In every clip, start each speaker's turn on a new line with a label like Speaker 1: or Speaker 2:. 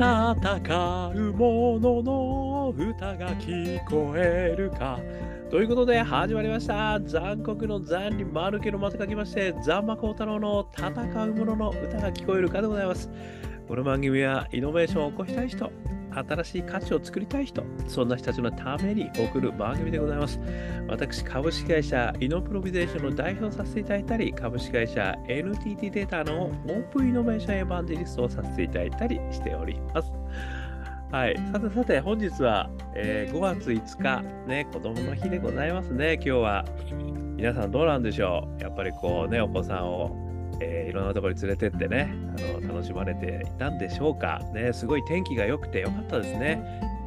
Speaker 1: 戦う者の歌が聞こえるか。ということで始まりました。残酷の残に丸けのまと書きまして、ザンマコウタロウの戦う者の歌が聞こえるかでございます。この番組はイノベーションを起こしたい人、新しい価値を作りたい人、そんな人たちのために送る番組でございます。私、株式会社イノプロビゼーションの代表させていただいたり、株式会社 NTT データのオープンイノベーションエヴァンジェリストをさせていただいたりしております。はい。さてさて、本日は、えー、5月5日、ね、子供の日でございますね、今日は。皆さんどうなんでしょう？やっぱりこうね、お子さんをえー、いろんなところに連れてってねあの楽しまれていたんでしょうか。ねすごい天気が良くて良かったですね。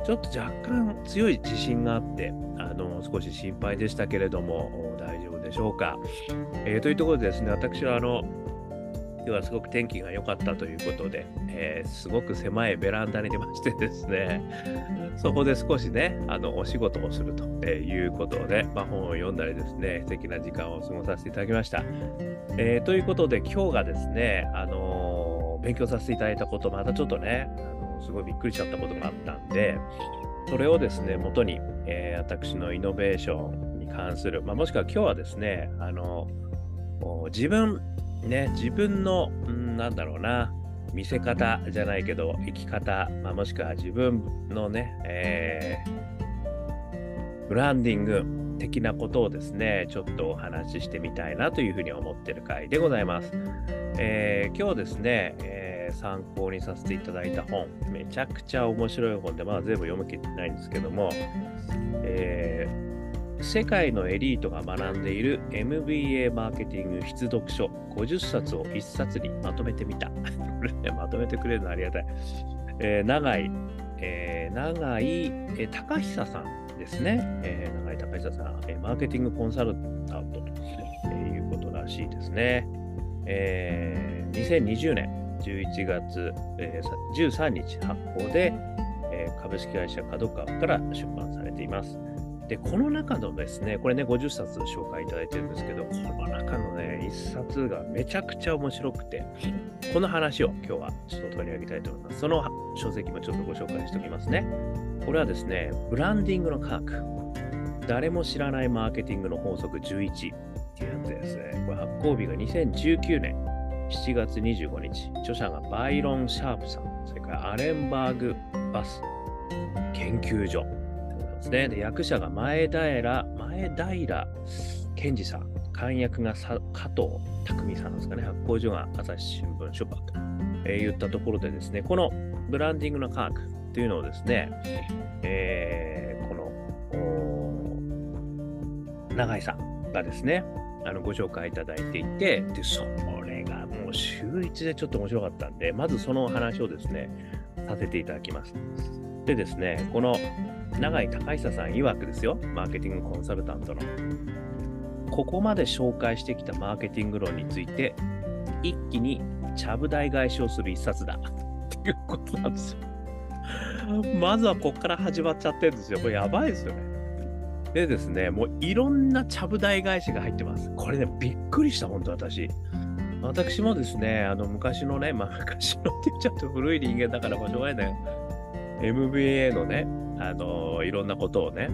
Speaker 1: ちょっと若干強い地震があってあの少し心配でしたけれども大丈夫でしょうか、えー、というところでですね私はあの今日はすごく天気が良かったということで、えー、すごく狭いベランダに出ましてですね、そこで少しね、あのお仕事をするということで、まあ、本を読んだりですね、素敵な時間を過ごさせていただきました。えー、ということで、今日がですね、あのー、勉強させていただいたこと、またちょっとね、あのすごいびっくりしちゃったことがあったんで、それをですね、元に、えー、私のイノベーションに関する、まあ、もしくは今日はですね、あの自分ね、自分の、んなんだろうな、見せ方じゃないけど、生き方、まあ、もしくは自分のね、えー、ブランディング的なことをですね、ちょっとお話ししてみたいなというふうに思ってる回でございます。えー、今日ですね、えー、参考にさせていただいた本、めちゃくちゃ面白い本で、まだ全部読み切ってないんですけども、えー世界のエリートが学んでいる MBA マーケティング必読書50冊を1冊にまとめてみた。これね、まとめてくれるのありがたい。えー、長井、えー、長井、え、高久さんですね。えー、長井高久さん、え、マーケティングコンサルタントと、え、いうことらしいですね。え、2020年11月、え、13日発行で、え、株式会社角川から出版されています。で、この中のですね、これね、50冊紹介いただいてるんですけど、この中のね、1冊がめちゃくちゃ面白くて、この話を今日はちょっと取り上げたいと思います。その書籍もちょっとご紹介しておきますね。これはですね、ブランディングの科学。誰も知らないマーケティングの法則11っていうやつですね。これ発行日が2019年7月25日。著者がバイロン・シャープさん、それからアレンバーグ・バス研究所。ですね。で役者が前平、前平健二さん、監役が加藤匠さんですかね、発行所が朝日新聞出版と、えー、言ったところでですね、このブランディングの科学というのをですね、えー、この永井さんがですね、あのご紹介いただいていて、で、それがもう週一でちょっと面白かったんで、まずその話をですね、させていただきます。でですね、この永井隆久さん曰くですよ、マーケティングコンサルタントの。ここまで紹介してきたマーケティング論について、一気にちゃぶ台返しをする一冊だ。っていうことなんですよ。まずはここから始まっちゃってるんですよ。これやばいですよね。でですね、もういろんなちゃぶ台返しが入ってます。これね、びっくりした、本当私。私もですね、あの昔のね、まあ昔のって言っちゃうと古い人間だからもうしょうがないんだよ。MBA のね、あのいろんなことをね、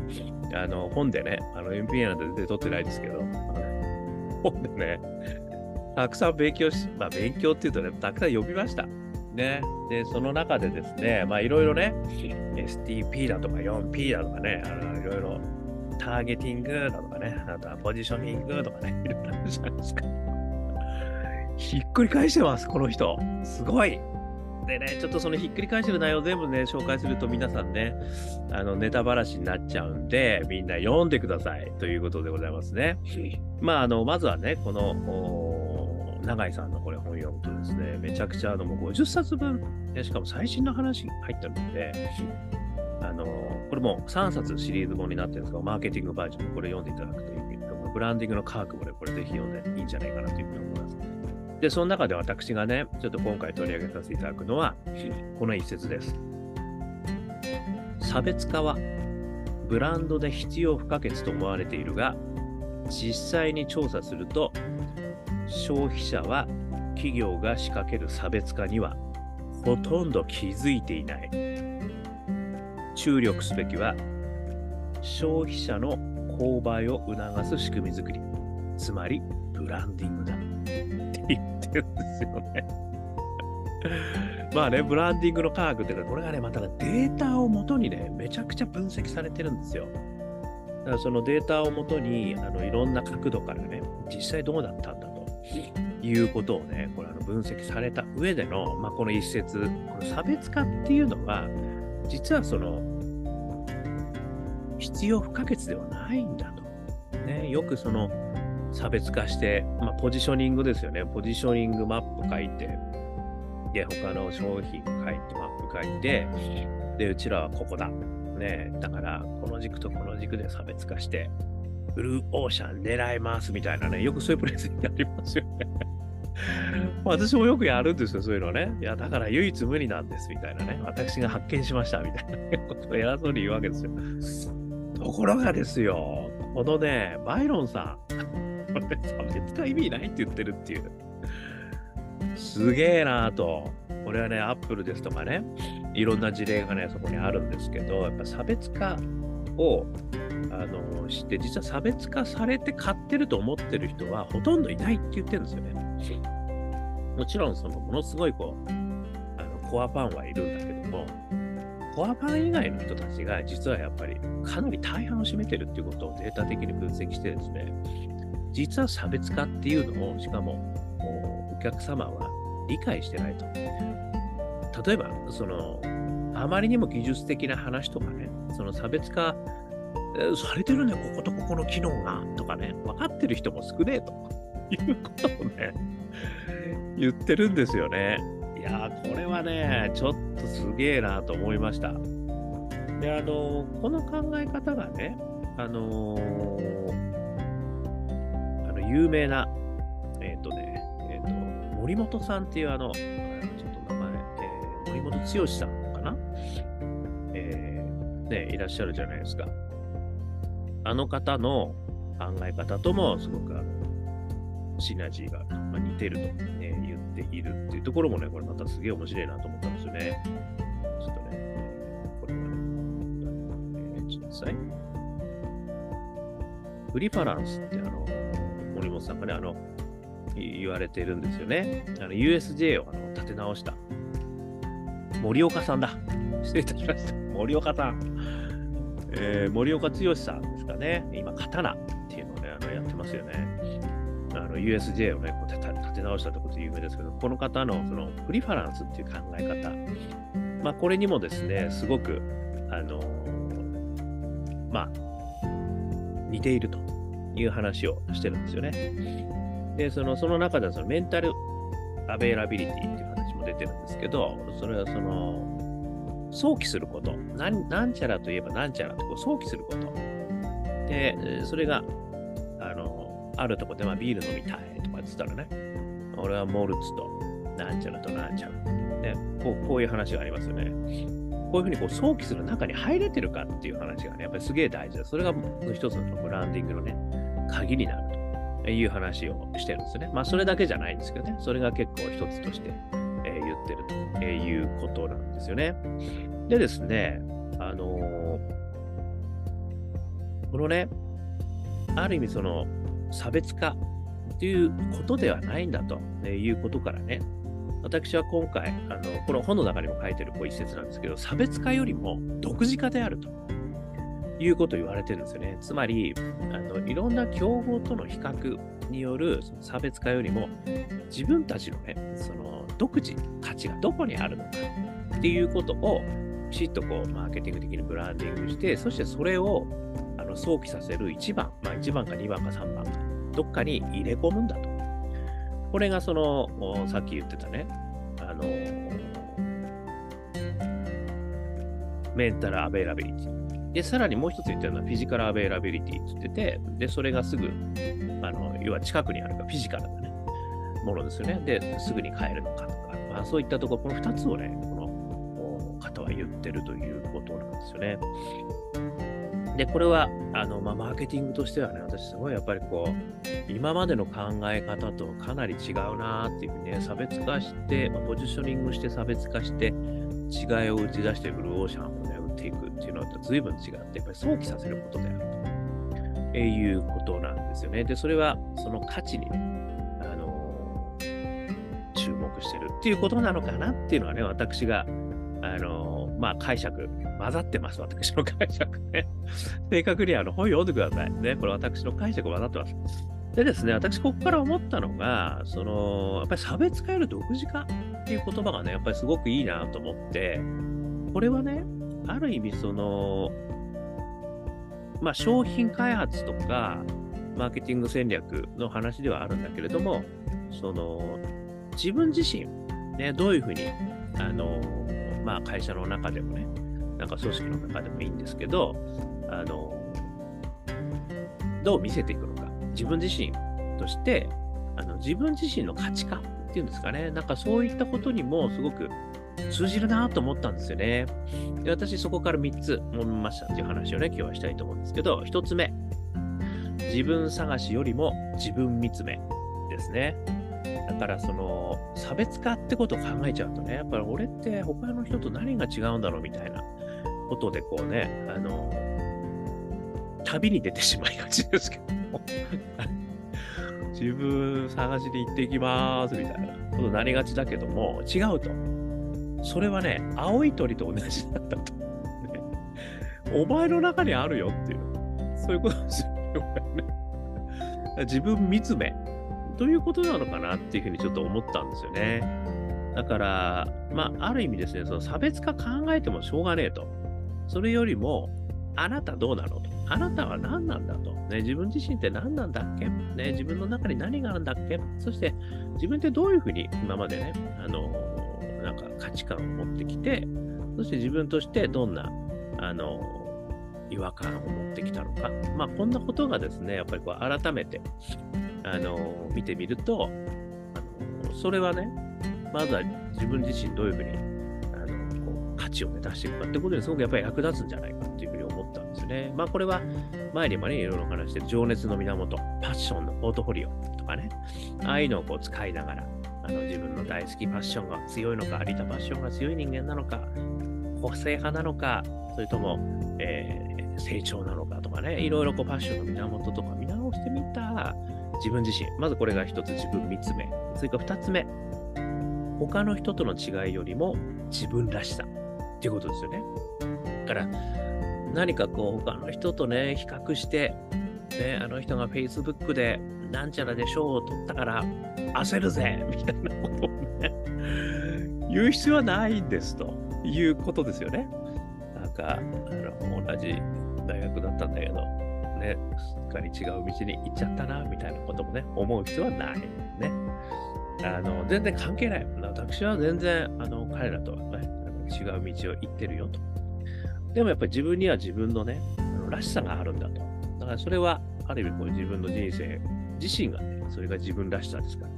Speaker 1: あの本でね、あの MBA なんて出て取ってないですけど、本でね、たくさん勉強し、まあ勉強っていうとね、たくさん読みました。ね。で、その中でですね、まあいろいろね、STP だとか 4P だとかね、あのいろいろターゲティングだとかね、あとはポジショニングとかね、いろいろあるじゃないですか。ひっくり返してます、この人。すごい。でね、ちょっとそのひっくり返してる内容全部ね、紹介すると皆さんね、あのネタばらしになっちゃうんで、みんな読んでくださいということでございますね。まあ、あの、まずはね、この、永井さんのこれ本読むとですね、めちゃくちゃあのもう50冊分、しかも最新の話入ってるので、あの、これも3冊シリーズ本になってるんですが、マーケティングバージョン、これ読んでいただくという、ブランディングの科学もね、これぜひ読んでいいんじゃないかなというふうに。で、その中で私がね、ちょっと今回取り上げさせていただくのは、この一節です。差別化はブランドで必要不可欠と思われているが、実際に調査すると、消費者は企業が仕掛ける差別化にはほとんど気づいていない。注力すべきは、消費者の購買を促す仕組み作り、つまりブランディングだるんですよね。まあね、ブランディングの科学っていうのは、これがね、またデータをもとにね、めちゃくちゃ分析されてるんですよ。だからそのデータをもとに、あのいろんな角度からね、実際どうだったんだということをね、これあの分析された上での、まあ、この一節、この差別化っていうのは、実はその、必要不可欠ではないんだと。ね、よくその差別化して、まあ、ポジショニングですよね。ポジショニングマップ書いて、で、他の商品書いて、マップ書いて、で、うちらはここだ。ね、だから、この軸とこの軸で差別化して、ブルーオーシャン狙いますみたいなね、よくそういうプレゼンやりますよね。私もよくやるんですよ、そういうのね。いや、だから唯一無二なんですみたいなね。私が発見しましたみたいなことを偉そうに言うわけですよ。ところがですよ、このね、バイロンさん、こ差別化意味ないって言ってるっていう。すげえなぁと。これはね、アップルですとかね、いろんな事例がね、そこにあるんですけど、やっぱ差別化をあの知って、実は差別化されて買ってると思ってる人はほとんどいないって言ってるんですよね。もちろん、そのものすごいこう、あのコアファンはいるんだけども、コアファン以外の人たちが実はやっぱりかなり大半を占めてるっていうことをデータ的に分析してですね、実は差別化っていうのを、しかもお客様は理解してないと。例えば、その、あまりにも技術的な話とかね、その差別化されてるね、こことここの機能が、とかね、分かってる人も少ねえということをね、言ってるんですよね。いや、これはね、ちょっとすげえなと思いました。で、あの、この考え方がね、あのー、あの有名な、えっ、ー、とね、えっ、と、森本さんっていうあの、ちょっと名前、え森本剛さんかな？えね、いらっしゃるじゃないですか。あの方の考え方ともすごくあのシナジーが、まあ、似てると、ね、言っているっていうところもね、これまたすげえ面白いなと思ったんですよね。ちょっとね、これは、えー、ちょっとさい。プリファランスってあの、森本さんがね、あの、言われてるんですよね。あの USJ をあの立て直した森岡さんだ。失礼いたしました。森岡さん。えー、森岡剛さんですかね、今、刀っていうのをね、あのやってますよね。あの USJ をね、こう立て直したってことで有名ですけど、この方のそのプリファランスっていう考え方、まあ、これにもですね、すごく、あの、まあ、似ているという話をしてるんですよね。で、そのその中ではそのメンタルアベイラビリティっていう話も出てるんですけど、それはその、想起すること。なん、ちゃらといえばなんちゃらとこう想起すること。で、それが、あの、あるとこで、まあ、ビール飲みたいとか言ってたらね、俺はモルツと、なんちゃらとなんちゃら。ね、こうこういう話がありますよね。こういうふうにこう想起する中に入れてるかっていう話がね、やっぱりすげえ大事だ。それが一つのブランディングのね、鍵になるという話をしてるんですね。まあ、それだけじゃないんですけどね、それが結構一つとしてえ言ってるということなんですよね。でですね、あの、このね、ある意味その差別化っていうことではないんだということからね、私は今回、あのこの本の中にも書いてるこう一節なんですけど、差別化よりも独自化であるということを言われてるんですよね。つまり、あのいろんな競合との比較による差別化よりも、自分たちのね、その独自価値がどこにあるのかっていうことをきちっとこうマーケティング的にブランディングして、そしてそれをあの想起させる1番、まあ、1番か2番か3番か、どっかに入れ込むんだと。これがその、さっき言ってたね、あの、メンタルアベイラビリティ。で、さらにもう一つ言ってるのはフィジカルアベイラビリティって言ってて、で、それがすぐ、あの、要は近くにあるかフィジカルなね、ものですよね。で、すぐに買えるのかとか、まあ、そういったところ、この2つをね、この方は言ってるということなんですよね。で、これは、あの、まあ、マーケティングとしてはね、私すごいやっぱりこう、今までの考え方とかなり違うなっていうね、差別化して、まあ、ポジショニングして差別化して、違いを打ち出してブルーオーシャンをね、打っていくっていうと随分違って、やっぱり想起させることであると、えいうことなんですよね。で、それはその価値にね、あの注目してるっていうことなのかなっていうのはね、私が、あのまあ、解釈混ざってます、私の解釈ね。正確にあの本読んでください。ね、これ私の解釈混ざってます。でですね、私ここから思ったのが、その、やっぱり差別化より独自化っていう言葉がね、やっぱりすごくいいなと思って、これはね、ある意味その、まあ商品開発とか、マーケティング戦略の話ではあるんだけれども、その、自分自身、ね、どういうふうに、あの、まあ会社の中でもね、なんか組織の中でもいいんですけど、あの、どう見せていくのか。自分自身として、あの自分自身の価値観っていうんですかね。なんかそういったことにもすごく通じるなと思ったんですよね。で、私そこから3つ思いましたっていう話をね、今日はしたいと思うんですけど、1つ目。自分探しよりも自分見つめですね。だからその差別化ってことを考えちゃうとね、やっぱり俺って他の人と何が違うんだろうみたいなことでこうね、あの、旅に出てしまいがちですけども自分探しに行ってきますみたいなことになりがちだけども、違うと。それはね、青い鳥と同じなんだと。ね、お前の中にあるよっていう、そういうことですよね。自分見つめということなのかなっていうふうにちょっと思ったんですよね。だから、まあ、ある意味ですね、その差別化考えてもしょうがねえと。それよりも、あなたどうなのと。あなたは何なんだと。ね、自分自身って何なんだっけ、ね、自分の中に何があるんだっけそして自分ってどういうふうに今までね、あの、なんか価値観を持ってきて、そして自分としてどんな、あの、違和感を持ってきたのか。まあ、こんなことがですね、やっぱりこう改めて、あの、見てみると、あのそれはね、まずは自分自身どういうふうに価値をね、出していくかってことにすごくやっぱり役立つんじゃないかっていうふうに思ったんですね。まあこれは前にもね、いろいろ話して情熱の源、パッションのポートフォリオとかね、ああいうのをこう使いながら、あの自分の大好きパッションが強いのか、有田パッションが強い人間なのか、個性派なのか、それとも、えー、成長なのかとかね、いろいろこうパッションの源とか見直してみた自分自身。まずこれが一つ自分三つ目。それから二つ目。他の人との違いよりも自分らしさ。っていうことですよね。だから、何かこう、他の人とね、比較して、ね、あの人が Facebook でなんちゃらで賞を取ったから焦るぜみたいなことをね、言う必要はないんですということですよね。なんか、あの同じ大学だったんだけど、ね、すっかり違う道に行っちゃったなみたいなこともね、思う必要はない。ね。あの全然関係ない。私は全然あの彼らとはね、違う道を行ってるよと。でもやっぱり自分には自分のね、らしさがあるんだと。だからそれは、ある意味こう自分の人生自身がね、それが自分らしさですから。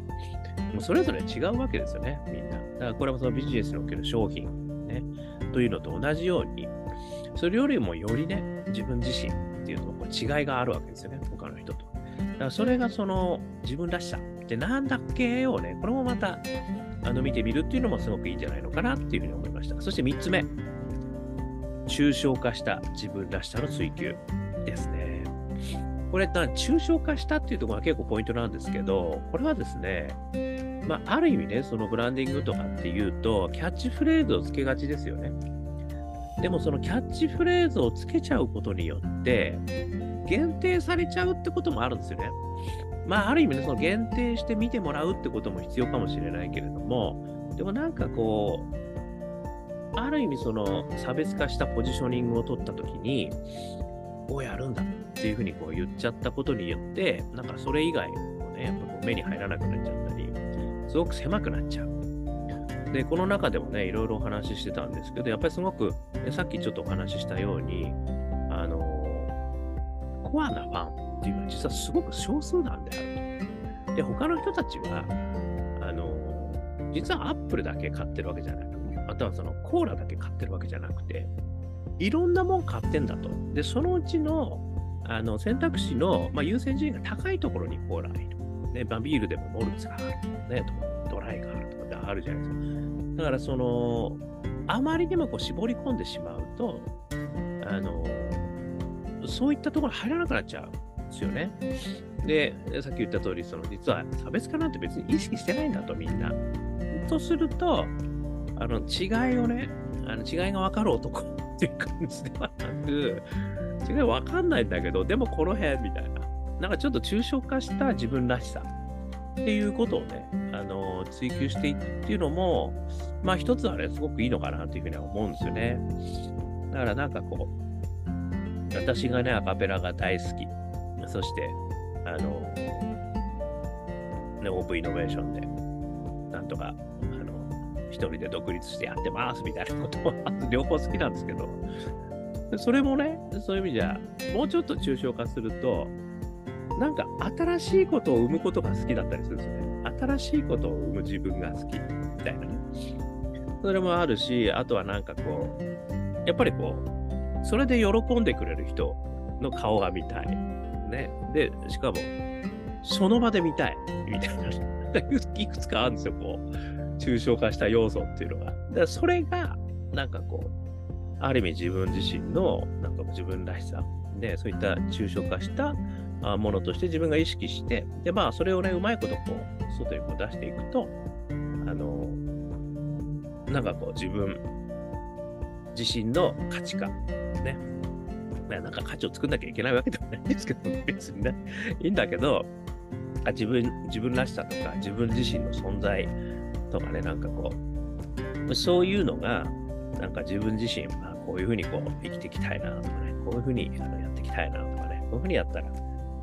Speaker 1: もうそれぞれ違うわけですよね、みんな。だからこれもそのビジネスにおける商品、ね、というのと同じように、それよりもよりね、自分自身っていうのこう違いがあるわけですよね、他の人と。だからそれがその自分らしさってなんだっけをね、これもまたあの見てみるっていうのもすごくいいんじゃないのかなっていうふうに思いました。そして3つ目、抽象化した自分らしさの追求ですね。これ、抽象化したっていうところが結構ポイントなんですけど、これはですね、まあ、ある意味ね、そのブランディングとかっていうと、キャッチフレーズをつけがちですよね。でもそのキャッチフレーズをつけちゃうことによって、限定されちゃうってこともあるんですよね。まあ、ある意味ね、その限定して見てもらうってことも必要かもしれないけれども、でもなんかこう、ある意味その差別化したポジショニングを取ったときに、こうやるんだっていうふうにこう言っちゃったことによって、なんかそれ以外もね、やっぱこう目に入らなくなっちゃったり、すごく狭くなっちゃう。で、この中でもね、いろいろお話ししてたんですけど、やっぱりすごく、さっきちょっとお話ししたように、あの、コアなファンっていうのは実はすごく少数なんであると。で、他の人たちは、あの、実はアップルだけ買ってるわけじゃなくて、またはそのコーラだけ買ってるわけじゃなくて、いろんなもん買ってんだと。で、そのうちのあの選択肢の、まあ、優先順位が高いところにコーラがいる。ね、まあ、ビールでもモルツがあるとかね、ドライがあるとかってあるじゃないですか。だから、その、あまりにもこう絞り込んでしまうと、あの、そういったところ入らなくなっちゃうんですよね。で、さっき言った通り、その実は差別化なんて別に意識してないんだと、みんな。とすると、あの違いをね、あの違いが分かる男っていう感じではなく、違い分かんないんだけど、でもこの辺みたいな、なんかちょっと抽象化した自分らしさっていうことをね、あの追求していくっていうのも、まあ一つはね、すごくいいのかなというふうには思うんですよね。だからなんかこう、私がね、アカペラが大好き。そして、あの、ね、オープンイノベーションで、なんとか、あの、一人で独立してやってますみたいなことは、両方好きなんですけど、それもね、そういう意味じゃ、もうちょっと抽象化すると、なんか新しいことを生むことが好きだったりするんですよね。新しいことを生む自分が好きみたいなね。それもあるし、あとはなんかこう、やっぱりこう、それで喜んでくれる人の顔が見たい。ね。で、しかも、その場で見たい。みたいな。いくつかあるんですよ、こう、抽象化した要素っていうのが。だからそれが、なんかこう、ある意味自分自身の、なんか自分らしさ、ね、そういった抽象化したものとして自分が意識して、で、まあ、それをね、うまいことこう、外にこう出していくと、あの、なんかこう、自分自身の価値観、ね、なんか価値を作んなきゃいけないわけでもないんですけど、別にね、いいんだけど、自分、自分らしさとか、自分自身の存在とかね、なんかこう、そういうのが、なんか自分自身、まあ、こういうふうにこう生きていきたいなとかね、こういうふうにあのやっていきたいなとかね、こういうふうにやったら、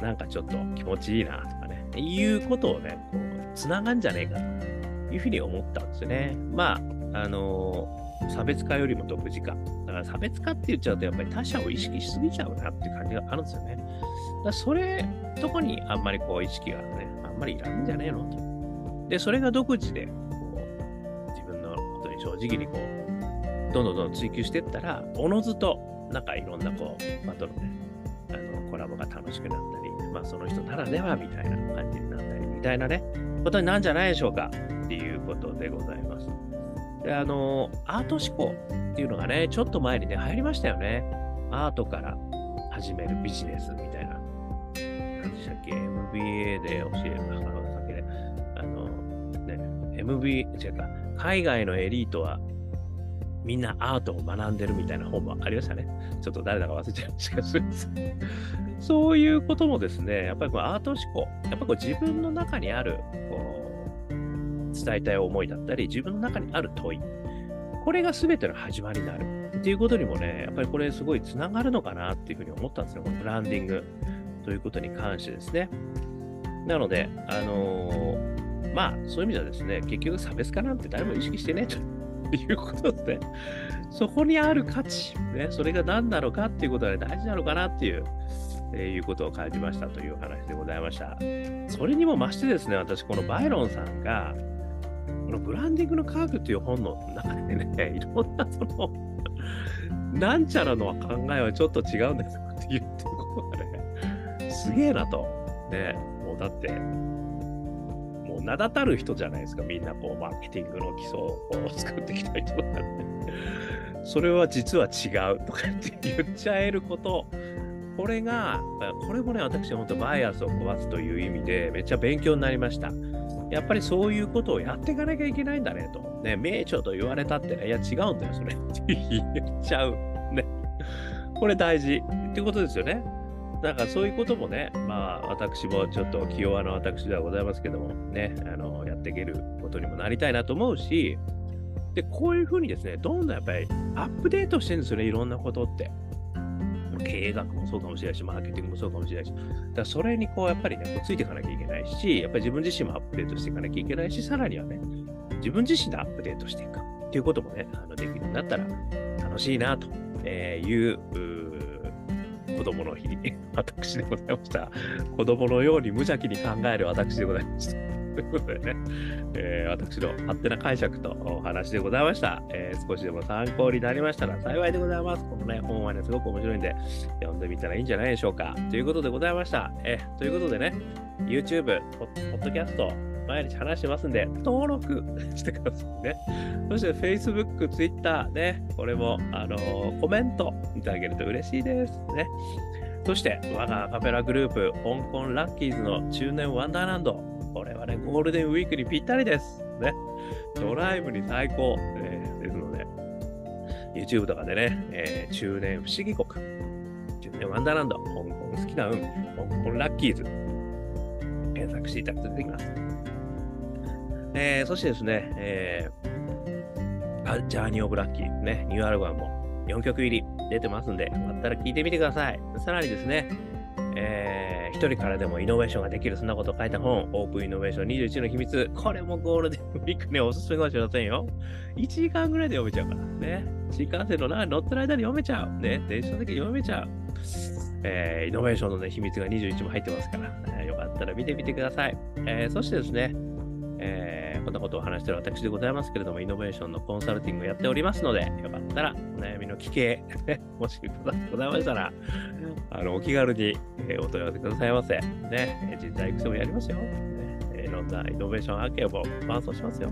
Speaker 1: なんかちょっと気持ちいいなとかね、いうことをね、こう、つながんじゃねえかというふうに思ったんですよね。まあ、あの、差別化よりも独自化。だから差別化って言っちゃうと、やっぱり他者を意識しすぎちゃうなって感じがあるんですよね。だそれとこにあんまりこう意識がね、あんまりいらんじゃねえのと。で、それが独自で、正直にこう、どんどんどんどん追求していったら、おのずと、なんかいろんなこう、バトルね、あの、コラボが楽しくなったり、まあその人ならではみたいな感じになったり、みたいなね、ことになるんじゃないでしょうかっていうことでございます。で、あの、アート思考っていうのがね、ちょっと前にね、流行りましたよね。アートから始めるビジネスみたいな。何でしたっけ ?MBA で教える、さっきね、あの、ね、MBA、違うか、海外のエリートはみんなアートを学んでるみたいな本もありましたね。ちょっと誰だか忘れちゃいましたけど、そういうこともですね、やっぱりこうアート思考、やっぱこう自分の中にあるこう伝えたい思いだったり、自分の中にある問い、これが全ての始まりになるっていうことにもね、やっぱりこれすごいつながるのかなっていうふうに思ったんですよ、このブランディングということに関してですね。なので、あのー、まあ、そういう意味ではですね、結局差別化なんて誰も意識してねということで、ね、そこにある価値、ね、それが何なのかっていうことが、ね、大事なのかなっていう、え、いうことを感じましたという話でございました。それにも増してですね、私、このバイロンさんが、このブランディングの科学っていう本の中でね、いろんなその、なんちゃらの考えはちょっと違うんですって言ってることがね、すげえなと。ね、もうだって、名だたる人じゃないですか、みんなこう、マーケティングの基礎を作ってきた人なんで。それは実は違うとかって言っちゃえること。これが、これもね、私は本当バイアスを壊すという意味でめっちゃ勉強になりました。やっぱりそういうことをやっていかなきゃいけないんだねと。ね、名著と言われたってね、いや違うんだよ、それって言っちゃう。ね。これ大事ってことですよね。なんかそういうこともね、まあ私もちょっと気弱な私ではございますけども、ね、あの、やっていけることにもなりたいなと思うし、で、こういうふうにですね、どんどんやっぱりアップデートしてるんですよね、いろんなことって。経営学もそうかもしれないし、マーケティングもそうかもしれないし、だそれにこうやっぱりね、こうついていかなきゃいけないし、やっぱり自分自身もアップデートしていかなきゃいけないし、さらにはね、自分自身でアップデートしていくっていうこともね、あのできるようになったら楽しいなという、子供の日に、私でございました。子供のように無邪気に考える私でございました。ということでね、えー、私の勝手な解釈とお話でございました、えー、少しでも参考になりましたら幸いでございます。このね、本はね、すごく面白いんで、読んでみたらいいんじゃないでしょうか。ということでございました。えー、ということでね、YouTube、ポッドキャスト、毎日話してますんで、登録してくださいね。そして Facebook、Twitter ね、これも、あのー、コメントいただけると嬉しいですね。そして、我がアカペラグループ、香港ラッキーズの中年ワンダーランド。これはね、ゴールデンウィークにぴったりです。ね。ドライブに最高、えー、ですので、YouTube とかでね、えー、中年不思議国、中年ワンダーランド、香港好きな運、香港ラッキーズ、検索していただくと出てきます。えー、そしてですね、えー、ジャーニー・オブ・ラッキー、ね、ニューアルバムも4曲入り出てますんで、よかったら聴いてみてください。さらにですね、えー、一人からでもイノベーションができる、そんなことを書いた本、オープンイノベーション21の秘密。これもゴールデンウィークね、おすすめかもしれませんよ。1時間ぐらいで読めちゃうからね。新幹線の中に乗ってる間に読めちゃう。ね、電車だけ読めちゃう。えー、イノベーションの、ね、秘密が21も入ってますから、えー、よかったら見てみてください。えー、そしてですね、えー、こんなことを話している私でございますけれども、イノベーションのコンサルティングをやっておりますので、よかったらお悩みの聞け、もしございましたら、あのお気軽に、えー、お問い合わせくださいませ。ね、人材育成もやりますよ。ね、いろんなイノベーション案件を伴走しますよ。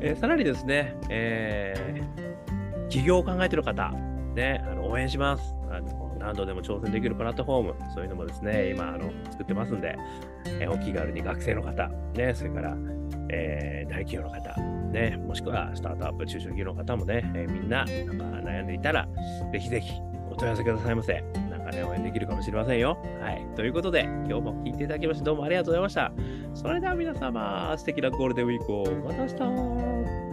Speaker 1: えー、さらにですね、えー、起業を考えている方、ね、あの応援します。あの何度でも挑戦できるプラットフォーム、そういうのもですね、今あの作ってますんで、え、お気軽に学生の方、ね、それから、えー、大企業の方、ね、もしくはスタートアップ、中小企業の方もね、えー、みんななんか悩んでいたら、ぜひぜひお問い合わせくださいませ。なんかね、応援できるかもしれませんよ。はい。ということで、今日も聞いていただきましてどうもありがとうございました。それでは皆様、素敵なゴールデンウィークをまた明日